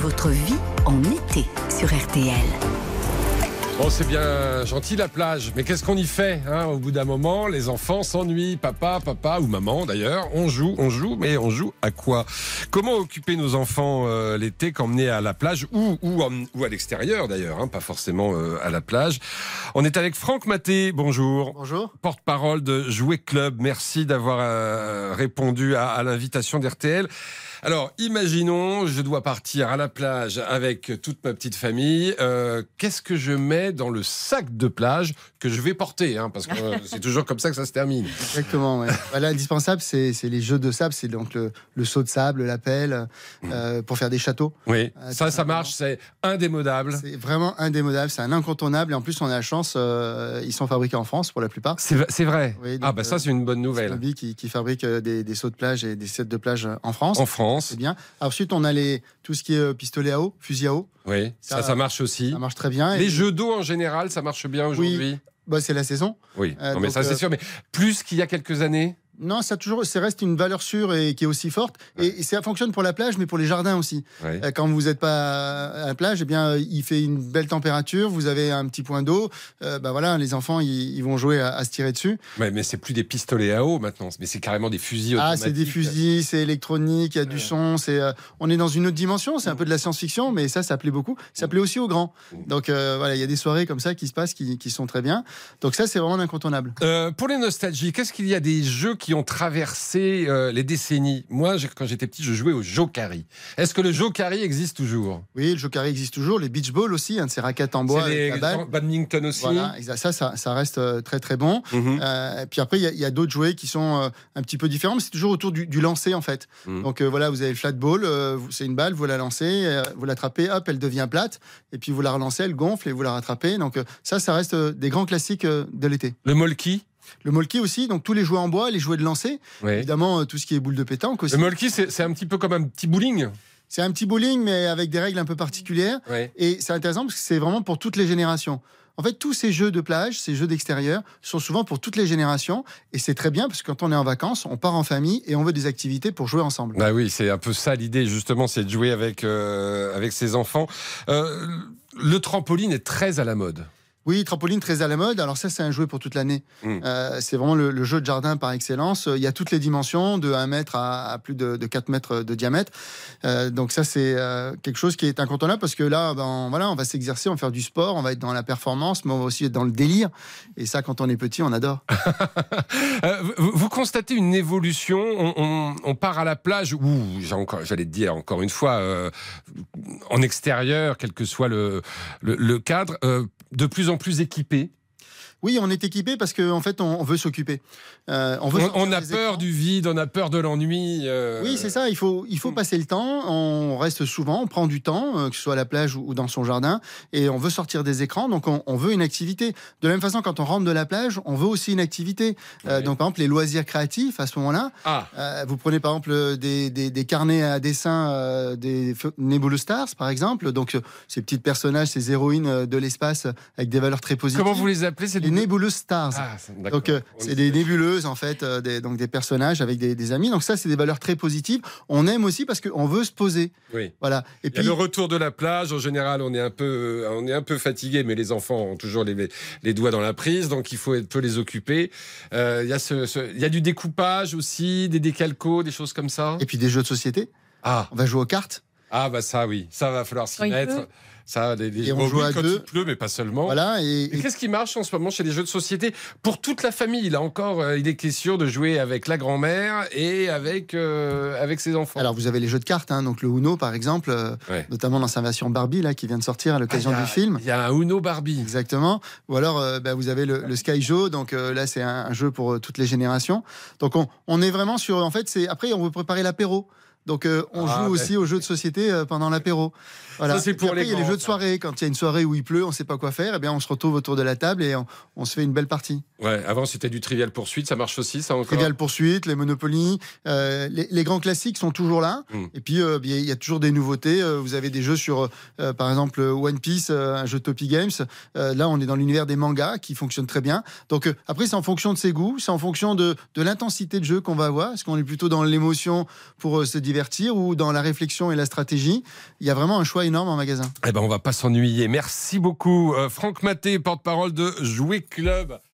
votre vie en été sur RTL. Bon, c'est bien gentil la plage, mais qu'est-ce qu'on y fait hein, Au bout d'un moment, les enfants s'ennuient. Papa, papa ou maman d'ailleurs, on joue, on joue, mais on joue à quoi? Comment occuper nos enfants euh, l'été qu'emmener à la plage ou, ou, ou à l'extérieur d'ailleurs, hein, pas forcément euh, à la plage? On est avec Franck Maté, bonjour. Bonjour. Porte-parole de Jouer Club, merci d'avoir euh, répondu à, à l'invitation d'RTL. Alors, imaginons, je dois partir à la plage avec toute ma petite famille. Euh, Qu'est-ce que je mets dans le sac de plage que je vais porter hein, Parce que euh, c'est toujours comme ça que ça se termine. Exactement. Ouais. Voilà, indispensable, c'est c'est les jeux de sable, c'est donc le, le saut de sable, la pelle, euh, pour faire des châteaux. Oui, ça, ça marche, c'est indémodable. C'est vraiment indémodable, c'est un incontournable. Et en plus, on a la chance, ils sont fabriqués en France pour la plupart. C'est c'est vrai. Oui, donc, ah, bah ça, c'est une bonne C'est nouvelle. Lobby qui, qui fabrique des, des sauts de plage et des sets de plage en France. En France, C'est bien. Ensuite, on a les, tout ce qui est euh, pistolet à eau, fusil à eau. oui, ça, Ça- ça marche aussi. Ça marche très bien. Les Et- jeux d'eau en général, ça marche bien aujourd'hui? Bah, c'est la saison. Oui, Euh, non, mais donc, ça c'est euh, sûr. Mais plus qu'il y a quelques années Non, ça toujours, ça reste une valeur sûre et qui est aussi forte. Et, et ça fonctionne pour la plage, mais pour les jardins aussi. Ouais. Euh, Quand vous n'êtes pas à la plage, eh bien, il fait une belle température. Vous avez un petit point d'eau. Euh, bah voilà, les enfants, ils, ils vont jouer à, à se tirer dessus. Ouais, mais c'est plus des pistolets à eau maintenant, mais c'est carrément des fusils Ah, c'est des fusils, c'est électronique, il y a du son. C'est, euh, on est dans une autre dimension. C'est un peu de la science-fiction, mais ça, ça plaît beaucoup. Ça plaît aussi aux grands. Donc euh, voilà, il y a des soirées comme ça qui se passent, qui, qui sont très bien. Donc ça, c'est vraiment incontournable. Euh, pour les nostalgies, qu'est-ce qu'il y a des jeux qui ont traversé euh, les décennies Moi, j'ai- quand j'étais petit, je jouais au Jokari. Est-ce que le Jokari existe toujours? Oui, le carré existe toujours. Les beach balls aussi, un de ces raquettes en bois les badminton aussi Voilà, ça, ça, ça reste euh, très très bon. Mhm. Euh, puis après, il y a- d'autres jouets qui sont un petit peu différents, mais c'est toujours autour du, du lancer en fait. Mhm. Donc euh, voilà, vous avez le flat ball, c'est une balle, vous la lancez, vous l'attrapez, hop, elle devient plate, et puis vous la relancez, elle gonfle et vous la rattrapez. Donc ça, ça reste des grands classiques de l'été. Le molki? Le molki aussi, donc tous les jouets en bois, les jouets de lancer, évidemment euh, tout ce qui est boule de pétanque aussi. Le molki, c'est c'est un petit peu comme un petit bowling. C'est un petit bowling, mais avec des règles un peu particulières. Ouais. Et c'est intéressant parce que c'est vraiment pour toutes les générations. En fait, tous ces jeux de plage, ces jeux d'extérieur, sont souvent pour toutes les générations. Et c'est très bien parce que quand on est en vacances, on part en famille et on veut des activités pour jouer ensemble. Bah oui, c'est un peu ça l'idée justement, c'est de jouer avec euh, avec ses enfants. Euh, le trampoline est très à la mode. Oui, trampoline très à la mode. Alors ça, c'est un jouet pour toute l'année. Mm. Euh, c'est vraiment le, le jeu de jardin par excellence. Il y a toutes les dimensions, de 1 mètre à, à plus de, de 4 mètres de diamètre. Euh, donc ça, c'est euh, quelque chose qui est incontournable parce que là, ben, voilà, on va s'exercer, on va faire du sport, on va être dans la performance, mais on va aussi être dans le délire. Et ça, quand on est petit, on adore. Vous, vous constatez une évolution? On, on- on part à la plage, ou j'allais te dire encore une fois, en extérieur, quel que soit le, le, le cadre, de plus en plus équipé. Oui, on est équipé parce qu'en en fait, on, veut s'occuper. Euh, on, veut On, sortir on a peur écrans. du vide, on a peur de l'ennui. euh, Oui, c'est ça. Il faut, il faut passer le temps. On reste souvent, on prend du temps, euh, que ce soit à la plage ou, dans son jardin, et on veut sortir des écrans. Donc, on, on veut une activité. De la même façon, quand on rentre de la plage, on veut aussi une activité. Euh, donc, par exemple, les loisirs créatifs à ce moment-là. Ah, vous prenez par exemple des, des- des carnets à dessin des Nebulous Stars, par exemple. Donc, ces petits personnages, ces héroïnes de l'espace avec des valeurs très positives. comment vous les appelez Les Nebulous Stars. Ah. Donc euh, c'est est- des nébuleuses en fait, euh, des, donc des personnages avec des, des amis. Donc ça c'est des valeurs très positives. On aime aussi parce qu'on veut se poser. Oui. Voilà. Et Il y a puis le retour de la plage. En général, on est un peu, on est un peu fatigué, mais les enfants ont toujours les, les doigts dans la prise, donc il faut un peu les occuper. Euh, il y a ce, ce- il y a du découpage aussi, des décalcos, des choses comme ça. et puis des jeux de société. Ah, On va jouer aux cartes. Ah bah ça oui, ça va falloir s'y mettre. Ça, les, les Et on joue à quand deux. il pleut, mais pas seulement. Voilà. Et, Et et- qu'est-ce qui marche en ce moment chez les jeux de société? Pour toute la famille Là encore, euh, il est question de jouer avec la grand-mère et avec euh, avec ses enfants. alors vous avez les jeux de cartes, hein, donc le Uno par exemple, euh, Ouais. notamment dans sa version Barbie là qui vient de sortir à Ah, l'occasion il y a- du film. Il y a un Uno Barbie. Exactement. Ou alors, euh, bah, vous avez le, le Sky Joe. Donc euh, là, c'est un, un jeu pour euh, toutes les générations. Donc on, on est vraiment sur. En fait, c'est après on veut préparer l'apéro. Donc euh, on Ah, joue ben. aussi aux jeux de société euh, pendant l'apéro. Voilà. Ça, c'est Et puis pour après, les il y a les jeux de soirée. Quand il y a une soirée où il pleut, on ne sait pas quoi faire. Eh bien, on se retrouve autour de la table et on, on se fait une belle partie. Ouais, avant c'était du Trivial Poursuite, ça marche aussi, ça encore. Trivial poursuite, les Monopoly, euh, les, les grands classiques sont toujours là. Mm. Et puis il y a toujours des nouveautés. Vous avez des jeux sur, par exemple, One Piece, un jeu de Topi Games. Là, on est dans l'univers des mangas qui fonctionne très bien. Donc après, c'est en fonction de ses goûts, c'est en fonction de, de l'intensité de jeu qu'on va avoir. Est-ce qu'on est plutôt dans l'émotion pour se divertir ou dans la réflexion et la stratégie. Il y a vraiment un choix énorme en magasin. Eh ben, on va pas s'ennuyer. Merci beaucoup, euh, Franck Maté, porte-parole de Jouer Club.